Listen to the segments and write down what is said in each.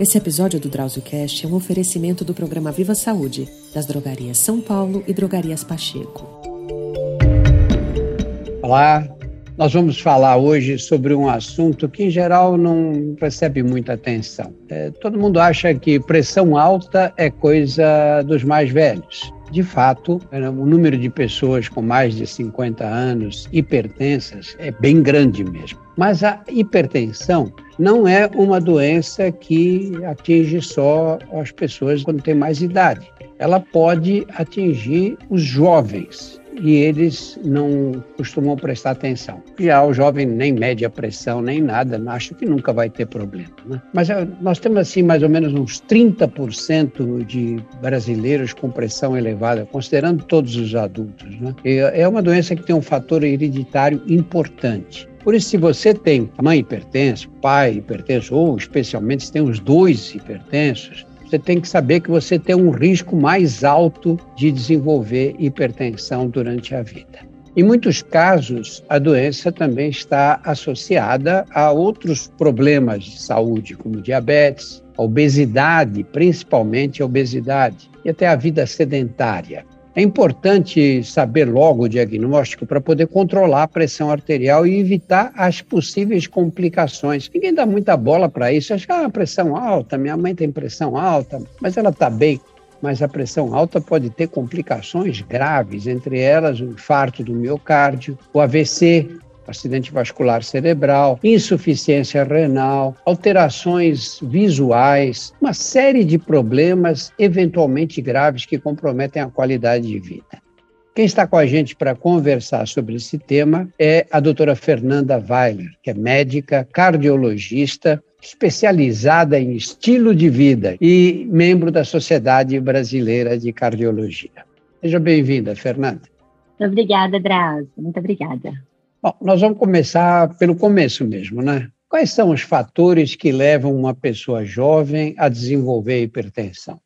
Esse episódio do DrauzioCast é um oferecimento do programa Viva Saúde, das drogarias São Paulo e drogarias Pacheco. Olá, nós vamos falar hoje sobre um assunto que, em geral, não recebe muita atenção. É, todo mundo acha que pressão alta é coisa dos mais velhos. De fato, é, o número de pessoas com mais de 50 anos hipertensas é bem grande mesmo. Mas a hipertensão não é uma doença que atinge só as pessoas quando têm mais idade. Ela pode atingir os jovens e eles não costumam prestar atenção. Já o jovem nem mede a pressão, nem nada, acho que nunca vai ter problema. Né? Mas eh, nós temos assim mais ou menos uns 30% de brasileiros com pressão elevada, considerando todos os adultos. Né? é uma doença que tem um fator hereditário importante. Por isso, se você tem mãe hipertensa, pai hipertenso, ou especialmente se tem os dois hipertensos, você tem que saber que você tem um risco mais alto de desenvolver hipertensão durante a vida. Em muitos casos, a doença também está associada a outros problemas de saúde, como diabetes, a obesidade, principalmente a obesidade, e até a vida sedentária. É importante saber logo o diagnóstico para poder controlar a pressão arterial e evitar as possíveis complicações. Ninguém dá muita bola para isso. Acha que ah, pressão alta, minha mãe tem pressão alta, mas ela está bem. Mas a pressão alta pode ter complicações graves, entre elas o infarto do miocárdio, o AVC, acidente vascular cerebral, insuficiência renal, alterações visuais, uma série de problemas eventualmente graves que comprometem a qualidade de vida. Quem está com a gente para conversar sobre esse tema é a doutora Fernanda Weiler, que é médica, cardiologista, especializada em estilo de vida e membro da Sociedade Brasileira de Cardiologia. Seja bem-vinda, Fernanda. Muito obrigada, Drauzio. Muito obrigada. Bom, nós vamos começar pelo começo mesmo, né? Quais são os fatores que levam uma pessoa jovem a desenvolver hipertensão?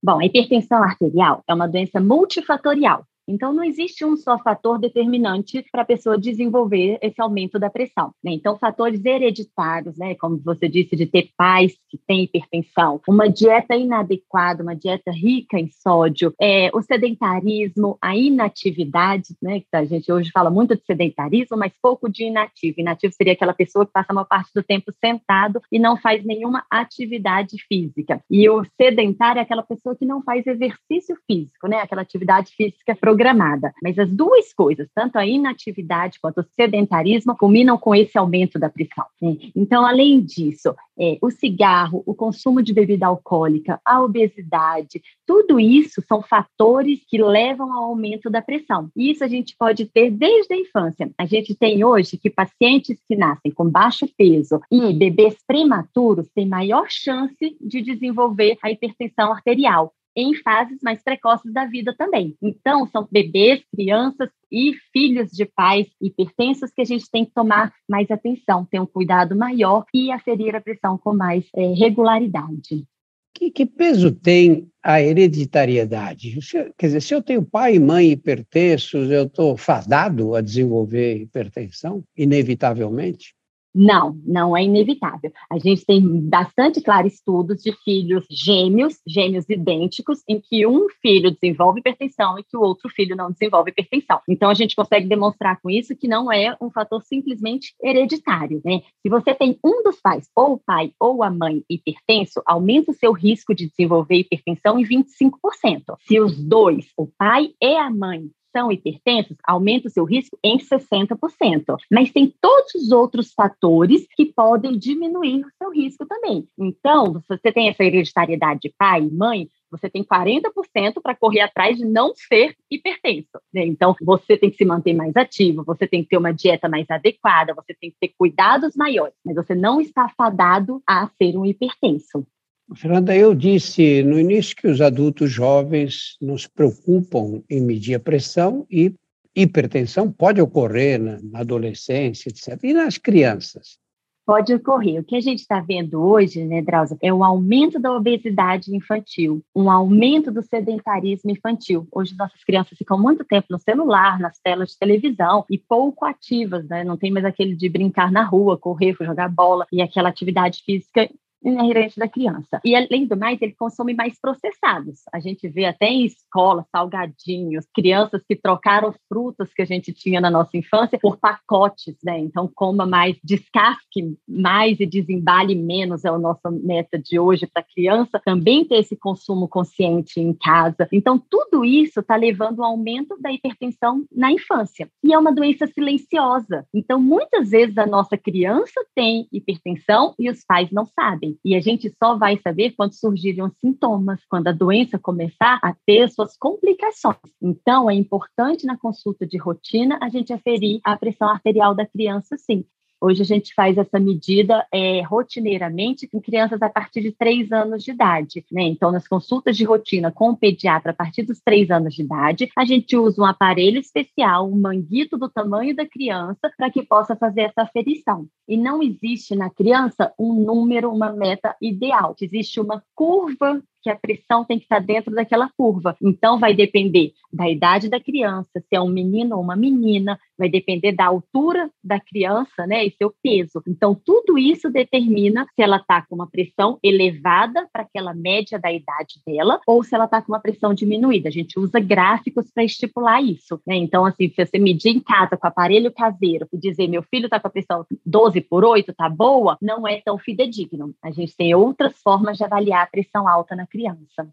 Bom, a hipertensão arterial é uma doença multifatorial então, não existe um só fator determinante para a pessoa desenvolver esse aumento da pressão. Né? Então, fatores hereditários, né? como você disse, de ter pais que têm hipertensão, uma dieta inadequada, uma dieta rica em sódio, é, o sedentarismo, a inatividade, né? que a gente hoje fala muito de sedentarismo, mas pouco de inativo. Inativo seria aquela pessoa que passa uma parte do tempo sentado e não faz nenhuma atividade física. E o sedentário é aquela pessoa que não faz exercício físico, né? aquela atividade física programada. Mas as duas coisas, tanto a inatividade quanto o sedentarismo, combinam com esse aumento da pressão. Né? Então, além disso, é, o cigarro, o consumo de bebida alcoólica, a obesidade, tudo isso são fatores que levam ao aumento da pressão. Isso a gente pode ter desde a infância. A gente tem hoje que pacientes que nascem com baixo peso e bebês prematuros têm maior chance de desenvolver a hipertensão arterial em fases mais precoces da vida também. Então, são bebês, crianças e filhos de pais hipertensos que a gente tem que tomar mais atenção, ter um cuidado maior e aferir a pressão com mais é, regularidade. Que, que, peso tem a hereditariedade? Quer dizer, se eu tenho pai e mãe hipertensos, eu estou fadado a desenvolver hipertensão, inevitavelmente? Não, não é inevitável. A gente tem bastante claro estudos de filhos gêmeos, gêmeos idênticos, em que um filho desenvolve hipertensão e que o outro filho não desenvolve hipertensão. Então a gente consegue demonstrar com isso que não é um fator simplesmente hereditário, né? Se você tem um dos pais, ou o pai ou a mãe hipertenso, aumenta o seu risco de desenvolver hipertensão em 25%. Se os dois, o pai e a mãe, são hipertensos, aumenta o seu risco em 60%. Mas tem todos os outros fatores que podem diminuir o seu risco também. Então, se você tem essa hereditariedade de pai e mãe, você tem 40% para correr atrás de não ser hipertenso. Né? Então, você tem que se manter mais ativo, você tem que ter uma dieta mais adequada, você tem que ter cuidados maiores, mas você não está fadado a ser um hipertenso. Fernanda, eu disse no início que os adultos jovens não se preocupam em medir a pressão e hipertensão pode ocorrer na adolescência, etc. E nas crianças? Pode ocorrer. O que a gente está vendo hoje, né, Drauzio, é o aumento da obesidade infantil, um aumento do sedentarismo infantil. Hoje nossas crianças ficam muito tempo no celular, nas telas de televisão e pouco ativas, né? Não tem mais aquele de brincar na rua, correr, jogar bola e aquela atividade física inerente da criança. E além do mais, ele consome mais processados. A gente vê até em escola salgadinhos, crianças que trocaram frutas que a gente tinha na nossa infância por pacotes, né? Então coma mais, descasque mais e desembale menos é a nossa meta de hoje para a criança também ter esse consumo consciente em casa. Então tudo isso está levando ao aumento da hipertensão na infância. E é uma doença silenciosa. Então muitas vezes a nossa criança tem hipertensão e os pais não sabem. E a gente só vai saber quando surgirem os sintomas, quando a doença começar a ter suas complicações. Então, é importante na consulta de rotina a gente aferir a pressão arterial da criança, sim. Hoje a gente faz essa medida é, rotineiramente em crianças a partir de três anos de idade. Né? Então, nas consultas de rotina com o pediatra a partir dos três anos de idade, a gente usa um aparelho especial, um manguito do tamanho da criança, para que possa fazer essa aferição. E não existe na criança um número, uma meta ideal. Existe uma curva que a pressão tem que estar dentro daquela curva. Então, vai depender da idade da criança, se é um menino ou uma menina, vai depender da altura da criança, né, e seu peso. Então, tudo isso determina se ela está com uma pressão elevada para aquela média da idade dela, ou se ela está com uma pressão diminuída. A gente usa gráficos para estipular isso. Né? Então, assim, se você medir em casa com aparelho caseiro e dizer meu filho está com a pressão 12 por 8, tá boa, não é tão fidedigno. A gente tem outras formas de avaliar a pressão alta na criança.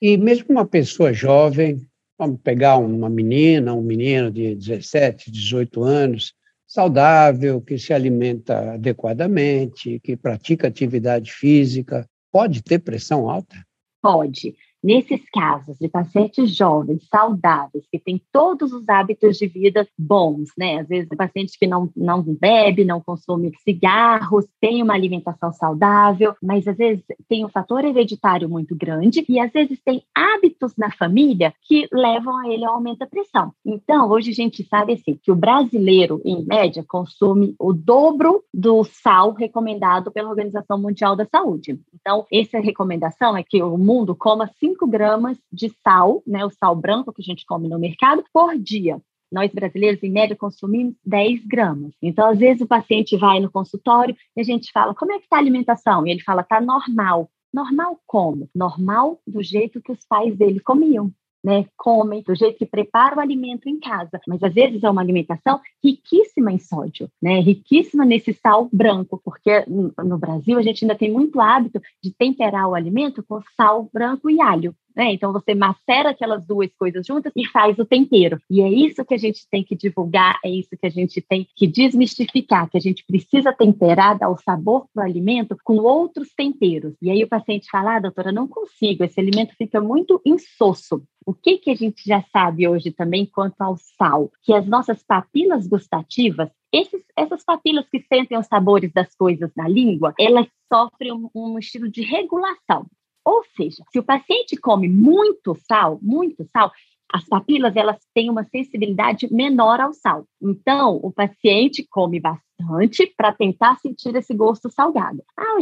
E mesmo uma pessoa jovem, vamos pegar uma menina, um menino de 17, 18 anos, saudável, que se alimenta adequadamente, que pratica atividade física, pode ter pressão alta? Pode. Nesses casos de pacientes jovens, saudáveis, que têm todos os hábitos de vida bons, né? Às vezes, paciente que não, não bebe, não consome cigarros, tem uma alimentação saudável, mas às vezes tem um fator hereditário muito grande e às vezes tem hábitos na família que levam a ele ao aumento da pressão. Então, hoje a gente sabe assim, que o brasileiro, em média, consome o dobro do sal recomendado pela Organização Mundial da Saúde. Então, essa recomendação é que o mundo coma 5 5 gramas de sal, né, o sal branco que a gente come no mercado, por dia. Nós brasileiros, em média, consumimos 10 gramas. Então, às vezes, o paciente vai no consultório e a gente fala: como é que está a alimentação? E ele fala: está normal. Normal como? Normal do jeito que os pais dele comiam né, comem, do jeito que prepara o alimento em casa. Mas às vezes é uma alimentação riquíssima em sódio, né, riquíssima nesse sal branco, porque no Brasil a gente ainda tem muito hábito de temperar o alimento com sal branco e alho. Né? Então você macera aquelas duas coisas juntas e faz o tempero. E é isso que a gente tem que divulgar, é isso que a gente tem que desmistificar, que a gente precisa temperar, dar o sabor para o alimento com outros temperos. E aí o paciente fala, ah, doutora, não consigo, esse alimento fica muito insosso. O que, que a gente já sabe hoje também quanto ao sal? Que as nossas papilas gustativas, esses, essas papilas que sentem os sabores das coisas na língua, elas sofrem um, um estilo de regulação. Ou seja, se o paciente come muito sal, muito sal, as papilas elas têm uma sensibilidade menor ao sal. Então, o paciente come bastante bastante para tentar sentir esse gosto salgado. Ah,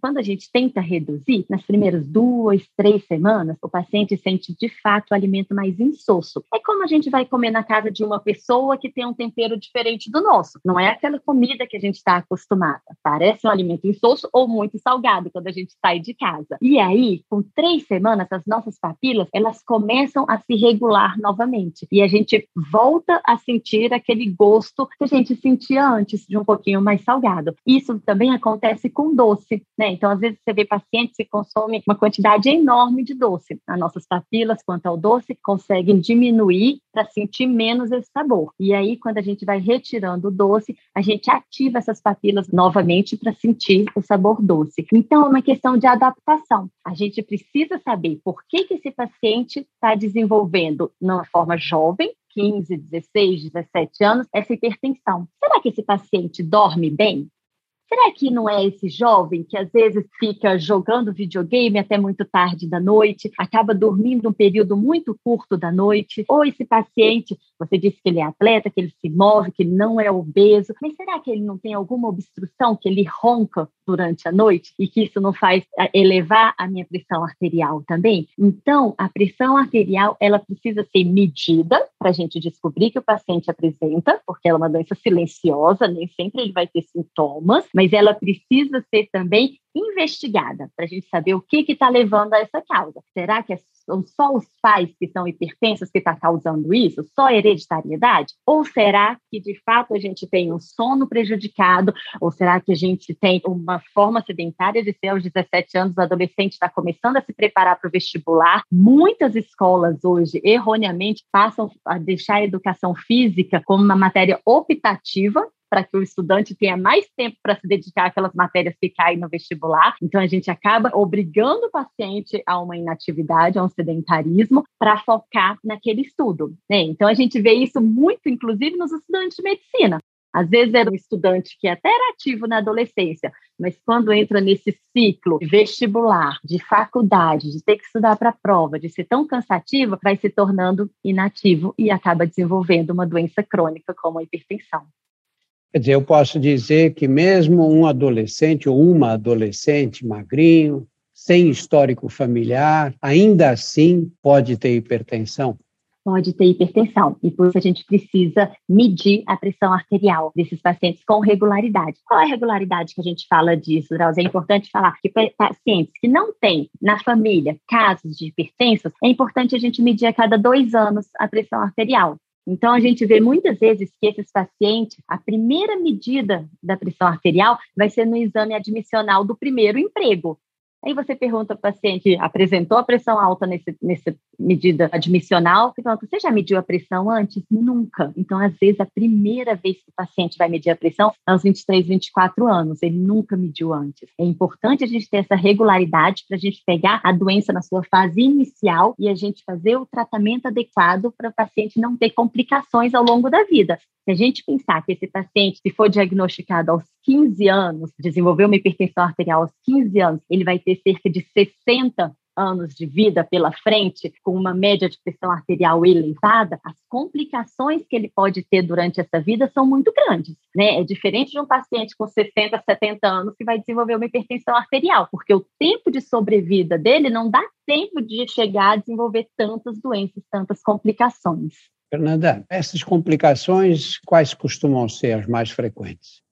quando a gente tenta reduzir, nas primeiras duas, três semanas, o paciente sente de fato o alimento mais insosso. É como a gente vai comer na casa de uma pessoa que tem um tempero diferente do nosso. Não é aquela comida que a gente está acostumada. Parece um alimento insosso ou muito salgado quando a gente sai de casa. E aí, com três semanas, as nossas papilas elas começam a se regular novamente e a gente volta a sentir aquele gosto que a gente sentia antes de um pouquinho mais salgado. Isso também acontece com doce, né? Então, às vezes, você vê pacientes que consomem uma quantidade enorme de doce. As nossas papilas, quanto ao doce, conseguem diminuir para sentir menos esse sabor. E aí, quando a gente vai retirando o doce, a gente ativa essas papilas novamente para sentir o sabor doce. Então, é uma questão de adaptação. A gente precisa saber por que, que esse paciente está desenvolvendo, numa forma jovem, 15, 16, 17 anos, essa hipertensão. Será que esse paciente dorme bem? Será que não é esse jovem que às vezes fica jogando videogame até muito tarde da noite, acaba dormindo um período muito curto da noite? Ou esse paciente, você disse que ele é atleta, que ele se move, que ele não é obeso, mas será que ele não tem alguma obstrução, que ele ronca durante a noite e que isso não faz eh, elevar a minha pressão arterial também? Então, a pressão arterial, ela precisa ser medida para a gente descobrir que o paciente apresenta, porque ela é uma doença silenciosa, nem sempre ele vai ter sintomas, mas ela precisa ser também investigada para a gente saber o que está levando a essa causa. Será que são só os pais que são hipertensos que está causando isso? Só hereditariedade? Ou será que de fato a gente tem um sono prejudicado? Ou será que a gente tem uma forma sedentária de ser aos 17 anos, o adolescente está começando a se preparar para o vestibular? Muitas escolas hoje, erroneamente, passam a deixar a educação física como uma matéria optativa para que o estudante tenha mais tempo para se dedicar àquelas matérias que caem no vestibular. Então, a gente acaba obrigando o paciente a uma inatividade, a um sedentarismo, para focar naquele estudo. Né? Então, a gente vê isso muito, inclusive, nos estudantes de medicina. Às vezes era um estudante que até era ativo na adolescência, mas quando entra nesse ciclo vestibular, de faculdade, de ter que estudar para a prova, de ser tão cansativo, vai se tornando inativo e acaba desenvolvendo uma doença crônica como a hipertensão. Quer dizer, eu posso dizer que mesmo um adolescente ou uma adolescente magrinho, sem histórico familiar, ainda assim pode ter hipertensão? Pode ter hipertensão e por isso a gente precisa medir a pressão arterial desses pacientes com regularidade. Qual é a regularidade que a gente fala disso, Drauzio? É importante falar que pacientes que não têm na família casos de hipertensos, é importante a gente medir a cada dois anos a pressão arterial. Então, a gente vê muitas vezes que esses pacientes, a primeira medida da pressão arterial vai ser no exame admissional do primeiro emprego. Aí você pergunta ao paciente, apresentou a pressão alta nesse, nessa medida admissional? Você pergunta, você já mediu a pressão antes? Nunca. Então, às vezes, a primeira vez que o paciente vai medir a pressão é aos 23, 24 anos. Ele nunca mediu antes. É importante a gente ter essa regularidade para a gente pegar a doença na sua fase inicial e a gente fazer o tratamento adequado para o paciente não ter complicações ao longo da vida. Se a gente pensar que esse paciente, se for diagnosticado aos 15 anos, desenvolveu uma hipertensão arterial aos 15 anos, ele vai ter cerca de 60 anos de vida pela frente, com uma média de pressão arterial elevada, as complicações que ele pode ter durante essa vida são muito grandes. Né? É diferente de um paciente com 60, 70 anos que vai desenvolver uma hipertensão arterial, porque o tempo de sobrevida dele não dá tempo de chegar a desenvolver tantas doenças, tantas complicações. Fernanda, essas complicações, quais costumam ser as mais frequentes?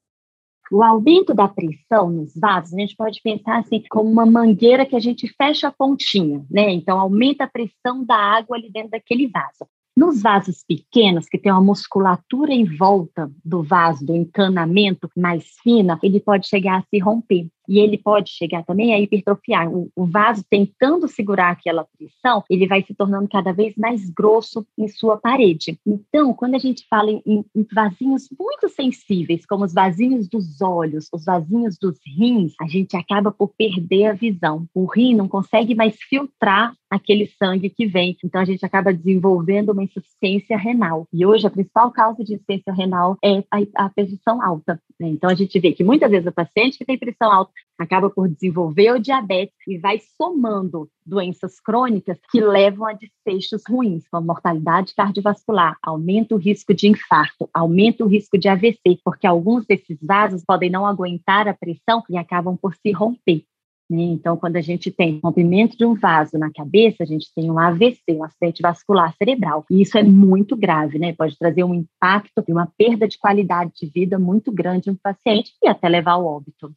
O aumento da pressão nos vasos, a gente pode pensar assim como uma mangueira que a gente fecha a pontinha, né? Então aumenta a pressão da água ali dentro daquele vaso. Nos vasos pequenos, que tem uma musculatura em volta do vaso, do encanamento mais fina, ele pode chegar a se romper e ele pode chegar também a hipertrofiar. O, o, vaso tentando segurar aquela pressão, ele vai se tornando cada vez mais grosso em sua parede. Então, quando a gente fala em, em vasinhos muito sensíveis, como os vasinhos dos olhos, os vasinhos dos rins, a gente acaba por perder a visão. O rim não consegue mais filtrar aquele sangue que vem. Então, a gente acaba desenvolvendo uma insuficiência renal. E hoje, a principal causa de insuficiência renal é a, a pressão alta. Né? Então, a gente vê que muitas vezes o paciente que tem pressão alta acaba por desenvolver o diabetes e vai somando doenças crônicas que levam a desfechos ruins, como mortalidade cardiovascular, aumenta o risco de infarto, aumenta o risco de AVC, porque alguns desses vasos podem não aguentar a pressão e acabam por se romper. Né? Então, quando a gente tem rompimento de um vaso na cabeça, a gente tem um AVC, um acidente vascular cerebral. E isso é muito grave, né? Pode trazer um impacto e uma perda de qualidade de vida muito grande no paciente e até levar ao óbito.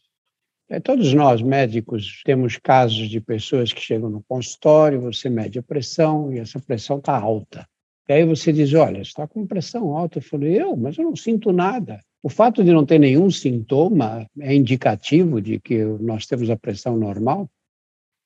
É, todos nós, médicos, temos casos de pessoas que chegam no consultório, você mede a pressão e essa pressão está alta. E aí você diz, olha, está com pressão alta. Eu falei, eu, mas eu não sinto nada. O fato de não ter nenhum sintoma é indicativo de que nós temos a pressão normal?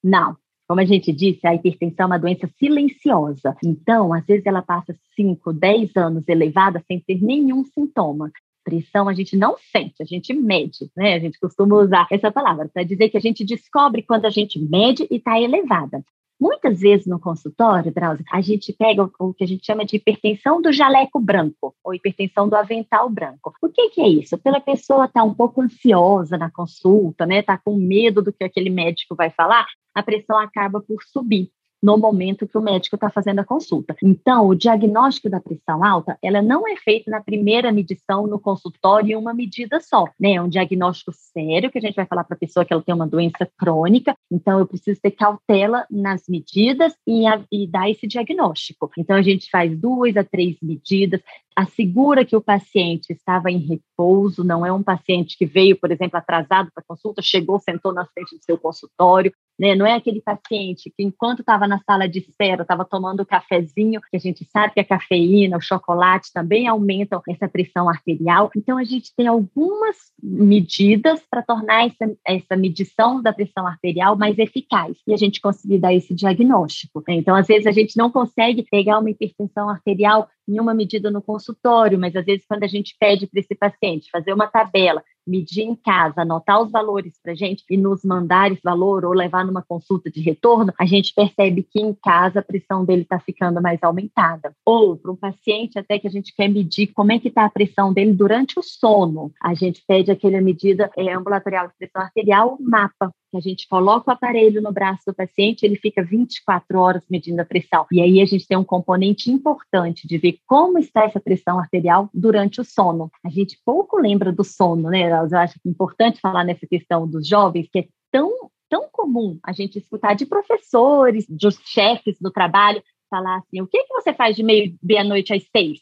Não. Como a gente disse, a hipertensão é uma doença silenciosa. Então, às vezes ela passa 5, 10 anos elevada sem ter nenhum sintoma. Pressão a gente não sente, a gente mede, né? A gente costuma usar essa palavra para dizer que a gente descobre quando a gente mede e está elevada. Muitas vezes no consultório, Drauzio, a gente pega o que a gente chama de hipertensão do jaleco branco, ou hipertensão do avental branco. O que, que é isso? Pela pessoa estar tá um pouco ansiosa na consulta, né? Tá com medo do que aquele médico vai falar, a pressão acaba por subir. No momento que o médico está fazendo a consulta. Então, o diagnóstico da pressão alta, ela não é feita na primeira medição no consultório em uma medida só, né? É um diagnóstico sério que a gente vai falar para a pessoa que ela tem uma doença crônica, então eu preciso ter cautela nas medidas e, a, e dar esse diagnóstico. Então, a gente faz duas a três medidas, assegura que o paciente estava em repouso, não é um paciente que veio, por exemplo, atrasado para consulta, chegou, sentou na frente do seu consultório, né? Não é aquele paciente que, enquanto estava na sala de espera, estava tomando o cafezinho, que a gente sabe que a cafeína, o chocolate também aumentam essa pressão arterial. Então, a gente tem algumas medidas para tornar essa, essa medição da pressão arterial mais eficaz e a gente conseguir dar esse diagnóstico. Né? Então, às vezes, a gente não consegue pegar uma hipertensão arterial em uma medida no consultório, mas às vezes, quando a gente pede para esse paciente fazer uma tabela medir em casa, anotar os valores para gente e nos mandar esse valor ou levar numa consulta de retorno, a gente percebe que em casa a pressão dele está ficando mais aumentada. Ou para um paciente até que a gente quer medir como é que está a pressão dele durante o sono, a gente pede aquela medida é, ambulatorial de pressão arterial, mapa, que a gente coloca o aparelho no braço do paciente, ele fica 24 horas medindo a pressão. E aí a gente tem um componente importante de ver como está essa pressão arterial durante o sono. A gente pouco lembra do sono, né? Eu acho importante falar nessa questão dos jovens, que é tão, tão comum a gente escutar de professores, dos chefes do trabalho, falar assim: o que, que você faz de meia-noite às seis?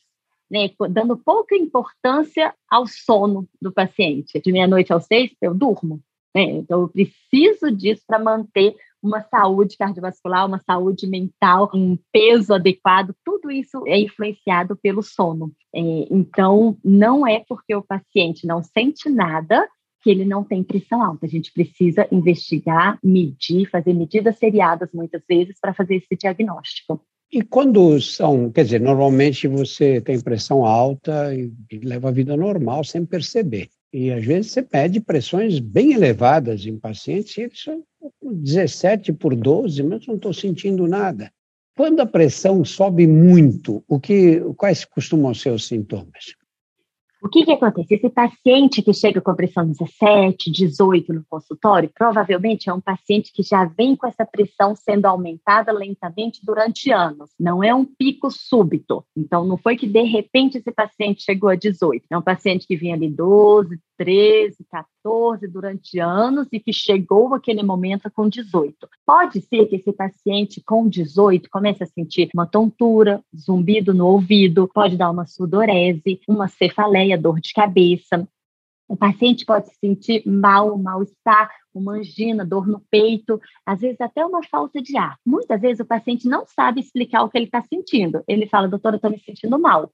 Né, dando pouca importância ao sono do paciente. De meia-noite às seis, eu durmo. Né? Então, eu preciso disso para manter uma saúde cardiovascular, uma saúde mental, um peso adequado, tudo isso é influenciado pelo sono. É, então, não é porque o paciente não sente nada que ele não tem pressão alta. A gente precisa investigar, medir, fazer medidas seriadas muitas vezes para fazer esse diagnóstico. E quando são, quer dizer, normalmente você tem pressão alta e, leva a vida normal sem perceber. E às vezes você pede pressões bem elevadas em pacientes e eles são 17 por 12, mas não estou sentindo nada. Quando a pressão sobe muito, o que, quais costumam ser os sintomas? O que, que acontece? Esse paciente que chega com pressão 17, 18 no consultório, provavelmente é um paciente que já vem com essa pressão sendo aumentada lentamente durante anos. Não é um pico súbito. Então, não foi que de repente esse paciente chegou a 18. É um paciente que vinha ali 12, 13, 14 durante anos e que chegou aquele momento com 18. Pode ser que esse paciente com 18 comece a sentir uma tontura, zumbido no ouvido, pode dar uma sudorese, uma cefaleia, dor de cabeça. O paciente pode se sentir mal, mal-estar, uma angina, dor no peito, às vezes até uma falta de ar. Muitas vezes o paciente não sabe explicar o que ele está sentindo. Ele fala, doutora, estou me sentindo mal.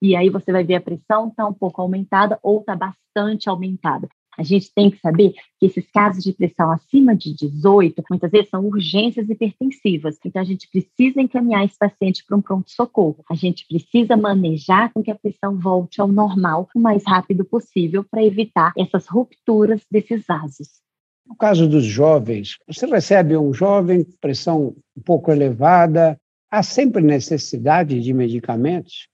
E aí você vai ver a pressão está um pouco aumentada ou está bastante aumentada. A gente tem que saber que esses casos de pressão acima de 18, muitas vezes são urgências hipertensivas. Então, a gente precisa encaminhar esse paciente para um pronto-socorro. A gente precisa manejar com que a pressão volte ao normal o mais rápido possível para evitar essas rupturas desses vasos. No caso dos jovens, você recebe um jovem com pressão um pouco elevada, há sempre necessidade de medicamentos?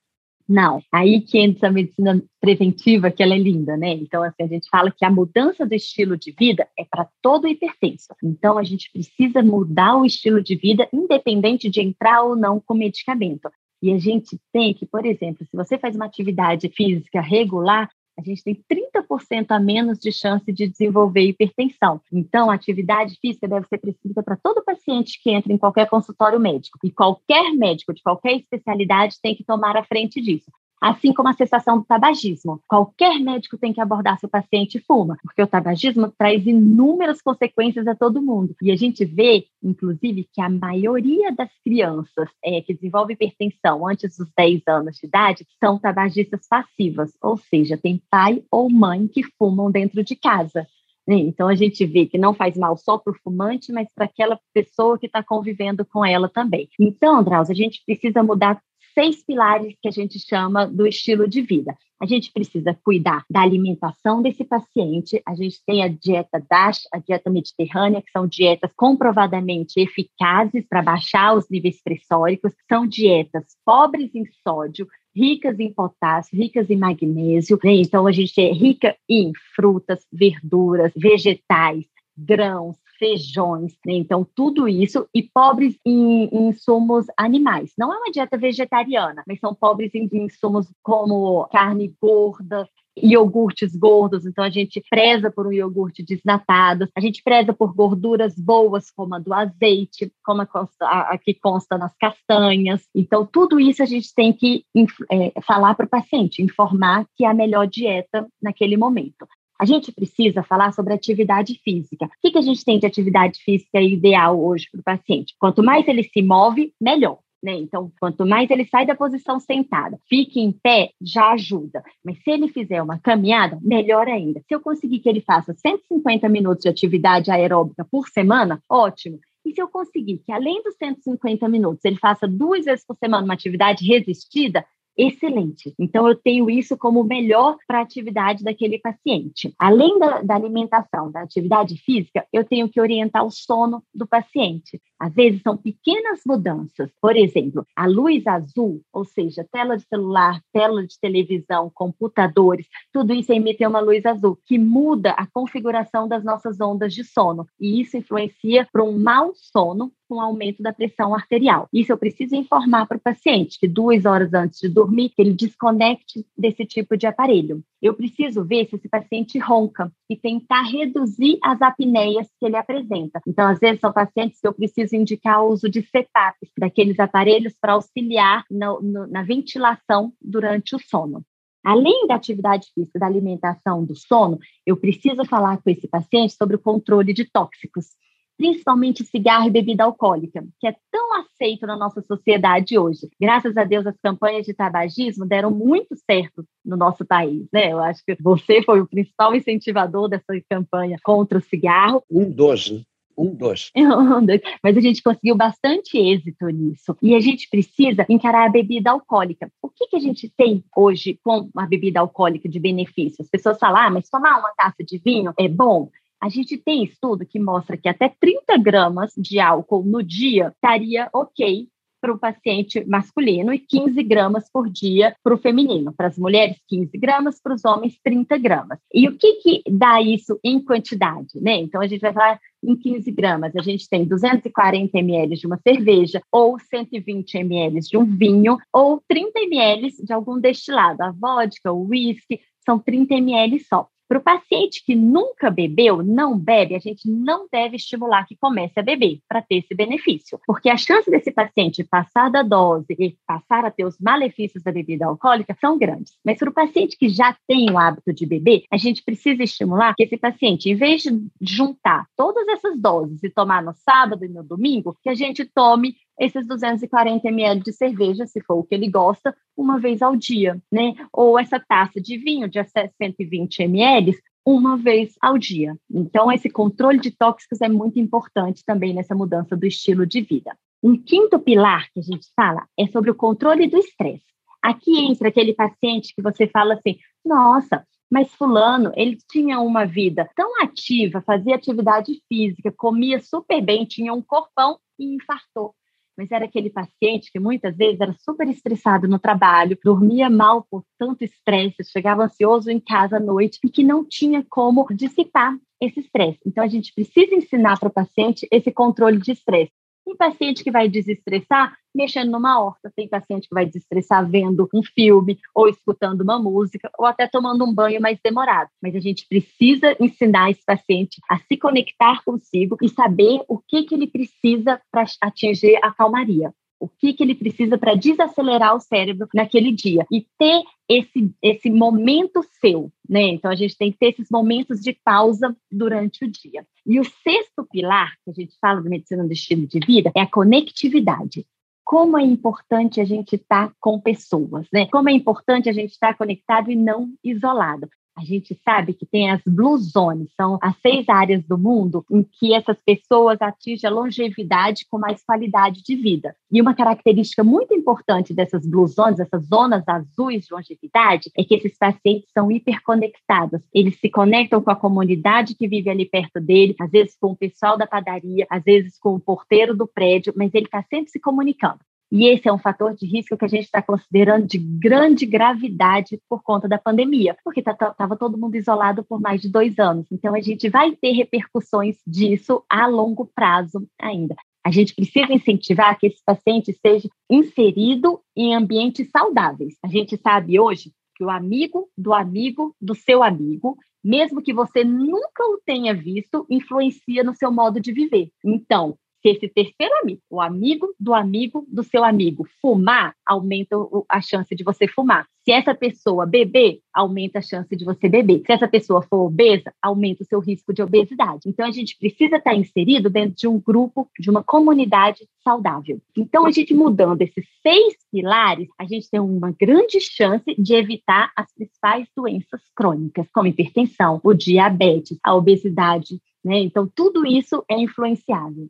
Não, aí que entra a medicina preventiva, que ela é linda, né? Então, assim, a gente fala que a mudança do estilo de vida é para todo hipertenso. Então, a gente precisa mudar o estilo de vida, independente de entrar ou não com medicamento. E a gente tem que, por exemplo, se você faz uma atividade física regular, a gente tem 30% a menos de chance de desenvolver hipertensão. Então, a atividade física deve ser prescrita para todo paciente que entra em qualquer consultório médico. E qualquer médico de qualquer especialidade tem que tomar a frente disso assim como a cessação do tabagismo. Qualquer médico tem que abordar se o paciente fuma, porque o tabagismo traz inúmeras consequências a todo mundo. E a gente vê, inclusive, que a maioria das crianças é, que desenvolve hipertensão antes dos 10 anos de idade são tabagistas passivas, ou seja, tem pai ou mãe que fumam dentro de casa. Né? Então a gente vê que não faz mal só para o fumante, mas para aquela pessoa que está convivendo com ela também. Então, Drauzio, a gente precisa mudar seis pilares que a gente chama do estilo de vida. A gente precisa cuidar da alimentação desse paciente. A gente tem a dieta DASH, a dieta mediterrânea, que são dietas comprovadamente eficazes para baixar os níveis pressóricos. São dietas pobres em sódio, ricas em potássio, ricas em magnésio. Então, a gente é rica em frutas, verduras, vegetais, grãos, feijões, né? Então, tudo isso, e pobres em, insumos animais. Não é uma dieta vegetariana, mas são pobres em insumos como carne gorda, iogurtes gordos, então a gente preza por um iogurte desnatado, a gente preza por gorduras boas, como a do azeite, como a, consta, a, a que consta nas castanhas. Então, tudo isso a gente tem que é, falar para o paciente, informar que é a melhor dieta naquele momento. A gente precisa falar sobre atividade física. O que, que a gente tem de atividade física ideal hoje para o paciente? Quanto mais ele se move, melhor. Né? Então, quanto mais ele sai da posição sentada, fique em pé, já ajuda. Mas se ele fizer uma caminhada, melhor ainda. Se eu conseguir que ele faça 150 minutos de atividade aeróbica por semana, ótimo. E se eu conseguir que, além dos 150 minutos, ele faça duas vezes por semana uma atividade resistida, excelente. Então, eu tenho isso como melhor para a atividade daquele paciente. Além da, da, alimentação, da atividade física, eu tenho que orientar o sono do paciente. Às vezes, são pequenas mudanças. Por exemplo, a luz azul, ou seja, tela de celular, tela de televisão, computadores, tudo isso emite uma luz azul, que muda a configuração das nossas ondas de sono. E isso influencia para um mau sono com aumento da pressão arterial. Isso eu preciso informar para o paciente que duas horas antes de dormir, ele desconecte desse tipo de aparelho. Eu preciso ver se esse paciente ronca e tentar reduzir as apneias que ele apresenta. Então, às vezes, são pacientes que eu preciso indicar o uso de CPAP, daqueles aparelhos para auxiliar no, no, na ventilação durante o sono. Além da atividade física, da alimentação, do sono, eu preciso falar com esse paciente sobre o controle de tóxicos principalmente cigarro e bebida alcoólica, que é tão aceito na nossa sociedade hoje. Graças a Deus, as campanhas de tabagismo deram muito certo no nosso país, né? Eu acho que você foi o principal incentivador dessa campanha contra o cigarro. Um dos, né? Um dos. Mas a gente conseguiu bastante êxito nisso. E a gente precisa encarar a bebida alcoólica. O que, que a gente tem hoje com a bebida alcoólica de benefício? As pessoas falam, ah, mas tomar uma taça de vinho é bom. A gente tem estudo que mostra que até 30 gramas de álcool no dia estaria ok para o paciente masculino e 15 gramas por dia para o feminino. Para as mulheres, 15 gramas, para os homens, 30 gramas. E o que, que dá isso em quantidade? Né? Então, a gente vai falar em 15 gramas. A gente tem 240 ml de uma cerveja, ou 120 ml de um vinho, ou 30 ml de algum destilado. A vodka, o whisky, são 30 ml só. Para o paciente que nunca bebeu, não bebe, a gente não deve estimular que comece a beber para ter esse benefício, porque a chance desse paciente passar da dose e passar a ter os malefícios da bebida alcoólica são grandes. Mas para o paciente que já tem o hábito de beber, a gente precisa estimular que esse paciente, em vez de juntar todas essas doses e tomar no sábado e no domingo, que a gente tome esses 240 ml de cerveja, se for o que ele gosta, uma vez ao dia, né? Ou essa taça de vinho de 120 ml uma vez ao dia. Então, esse controle de tóxicos é muito importante também nessa mudança do estilo de vida. Um quinto pilar que a gente fala é sobre o controle do estresse. Aqui entra aquele paciente que você fala assim: nossa, mas fulano, ele tinha uma vida tão ativa, fazia atividade física, comia super bem, tinha um corpão e infartou mas era aquele paciente que muitas vezes era super estressado no trabalho, dormia mal por tanto estresse, chegava ansioso em casa à noite e que não tinha como dissipar esse estresse. Então, a gente precisa ensinar para o paciente esse controle de estresse. Tem paciente que vai desestressar mexendo numa horta, tem paciente que vai desestressar vendo um filme, ou escutando uma música, ou até tomando um banho mais demorado. Mas a gente precisa ensinar esse paciente a se conectar consigo e saber o que, que ele precisa para atingir a calmaria o que, que ele precisa para desacelerar o cérebro naquele dia e ter esse, esse momento seu, né? Então a gente tem que ter esses momentos de pausa durante o dia. E o sexto pilar que a gente fala da medicina do estilo de vida é a conectividade como é importante a gente estar tá com pessoas, né? Como é importante a gente estar tá conectado e não isolado. A gente sabe que tem as blue zones, são as seis áreas do mundo em que essas pessoas atingem a longevidade com mais qualidade de vida. E uma característica muito importante dessas blue zones, essas zonas azuis de longevidade, é que esses pacientes são hiperconectados. Eles se conectam com a comunidade que vive ali perto dele, às vezes com o pessoal da padaria, às vezes com o porteiro do prédio, mas ele está sempre se comunicando. E esse é um fator de risco que a gente está considerando de grande gravidade por conta da pandemia, porque estava tá, todo mundo isolado por mais de dois anos. Então, a gente vai ter repercussões disso a longo prazo ainda. A gente precisa incentivar que esse paciente seja inserido em ambientes saudáveis. A gente sabe hoje que o amigo do amigo do seu amigo, mesmo que você nunca o tenha visto, influencia no seu modo de viver. Então, se esse terceiro amigo, o amigo do amigo do seu amigo, fumar, aumenta a chance de você fumar. Se essa pessoa beber, aumenta a chance de você beber. Se essa pessoa for obesa, aumenta o seu risco de obesidade. Então, a gente precisa estar inserido dentro de um grupo, de uma comunidade saudável. Então, a gente mudando esses seis pilares, a gente tem uma grande chance de evitar as principais doenças crônicas, como hipertensão, o diabetes, a obesidade. Né? Então, tudo isso é influenciável.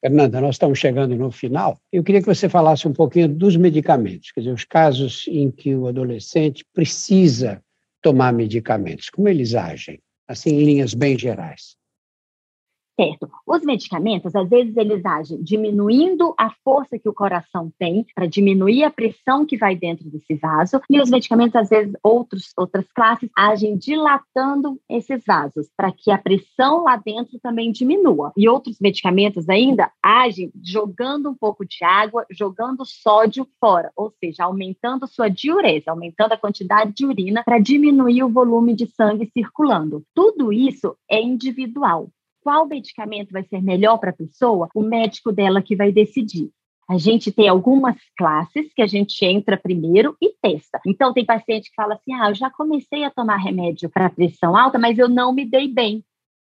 Fernanda, nós estamos chegando no final. Eu queria que você falasse um pouquinho dos medicamentos, quer dizer, os casos em que o adolescente precisa tomar medicamentos, como eles agem, assim, em linhas bem gerais. Certo. Os medicamentos, às vezes, eles agem diminuindo a força que o coração tem para diminuir a pressão que vai dentro desse vaso. E os medicamentos, às vezes, outros, outras classes, agem dilatando esses vasos para que a pressão lá dentro também diminua. E outros medicamentos ainda agem jogando um pouco de água, jogando sódio fora, ou seja, aumentando sua diurese, aumentando a quantidade de urina para diminuir o volume de sangue circulando. Tudo isso é individual qual medicamento vai ser melhor para a pessoa, o médico dela que vai decidir. A gente tem algumas classes que a gente entra primeiro e testa. Então, tem paciente que fala assim: ah, eu já comecei a tomar remédio para pressão alta, mas eu não me dei bem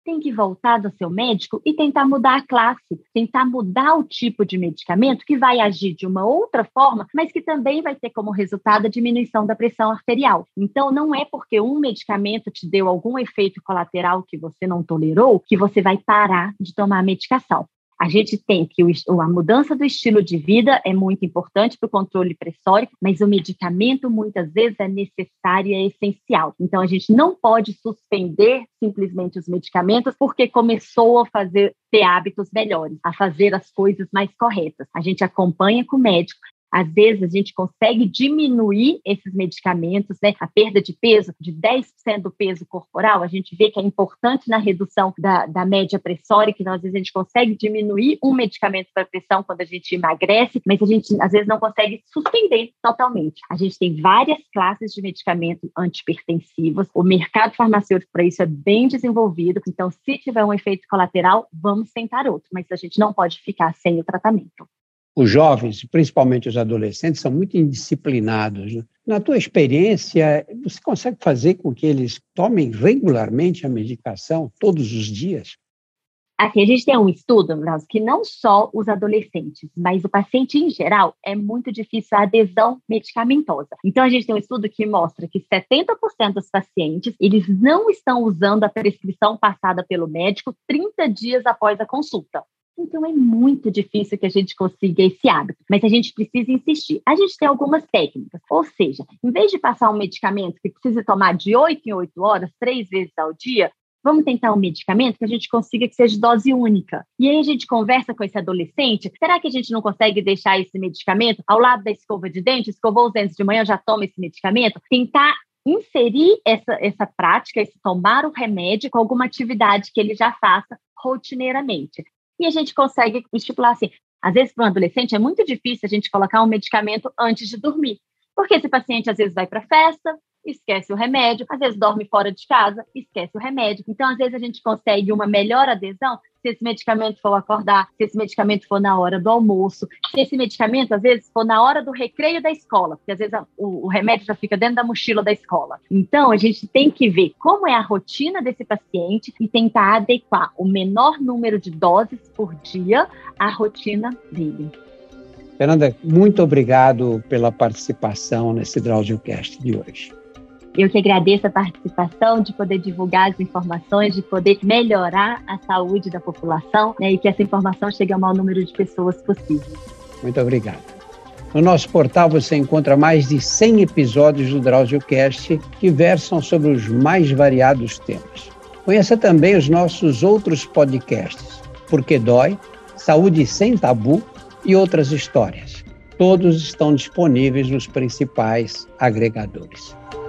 tem que voltar do seu médico e tentar mudar a classe, tentar mudar o tipo de medicamento que vai agir de uma outra forma, mas que também vai ter como resultado a diminuição da pressão arterial. Então, não é porque um medicamento te deu algum efeito colateral que você não tolerou que você vai parar de tomar a medicação. A gente tem que o, a mudança do estilo de vida é muito importante para o controle pressórico, mas o medicamento muitas vezes é necessário e é essencial. Então a gente não pode suspender simplesmente os medicamentos porque começou a fazer ter hábitos melhores, a fazer as coisas mais corretas. A gente acompanha com o médico, às vezes a gente consegue diminuir esses medicamentos, né? A perda de peso, de 10% do peso corporal, a gente vê que é importante na redução da, da média pressórica, então às vezes a gente consegue diminuir um medicamento para pressão quando a gente emagrece, mas a gente às vezes não consegue suspender totalmente. A gente tem várias classes de medicamentos antipertensivos, o mercado farmacêutico para isso é bem desenvolvido, então se tiver um efeito colateral, vamos tentar outro, mas a gente não pode ficar sem o tratamento os jovens, principalmente os adolescentes, são muito indisciplinados. Né? Na tua experiência, você consegue fazer com que eles tomem regularmente a medicação todos os dias? Aqui a gente tem um estudo, que não só os adolescentes, mas o paciente em geral é muito difícil a adesão medicamentosa. Então a gente tem um estudo que mostra que 70% dos pacientes, eles não estão usando a prescrição passada pelo médico 30 dias após a consulta. Então é muito difícil que a gente consiga esse hábito, mas a gente precisa insistir. A gente tem algumas técnicas, ou seja, em vez de passar um medicamento que precisa tomar de 8 em 8 horas, três vezes ao dia, vamos tentar um medicamento que a gente consiga que seja dose única. E aí a gente conversa com esse adolescente, será que a gente não consegue deixar esse medicamento ao lado da escova de dente? Escovou os dentes de manhã, já toma esse medicamento? Tentar inserir essa, essa prática, esse tomar o remédio com alguma atividade que ele já faça rotineiramente e a gente consegue estipular assim. Às vezes, para um adolescente, é muito difícil a gente colocar um medicamento antes de dormir, porque esse paciente às vezes vai para festa, esquece o remédio, às vezes dorme fora de casa, esquece o remédio. Então, às vezes, a gente consegue uma melhor adesão se esse medicamento for acordar, se esse medicamento for na hora do almoço, se esse medicamento, às vezes, for na hora do recreio da escola, porque às vezes o, o remédio já fica dentro da mochila da escola. Então, a gente tem que ver como é a rotina desse paciente e tentar adequar o menor número de doses por dia à rotina dele. Fernanda, muito obrigado pela participação nesse Draudiocast de hoje. Eu que agradeço a participação, de poder divulgar as informações, de poder melhorar a saúde da população né, e que essa informação chegue ao maior número de pessoas possível. Muito obrigado. No nosso portal você encontra mais de 100 episódios do DrauzioCast que versam sobre os mais variados temas. Conheça também os nossos outros podcasts, Porque Dói, Saúde Sem Tabu e outras histórias. Todos estão disponíveis nos principais agregadores.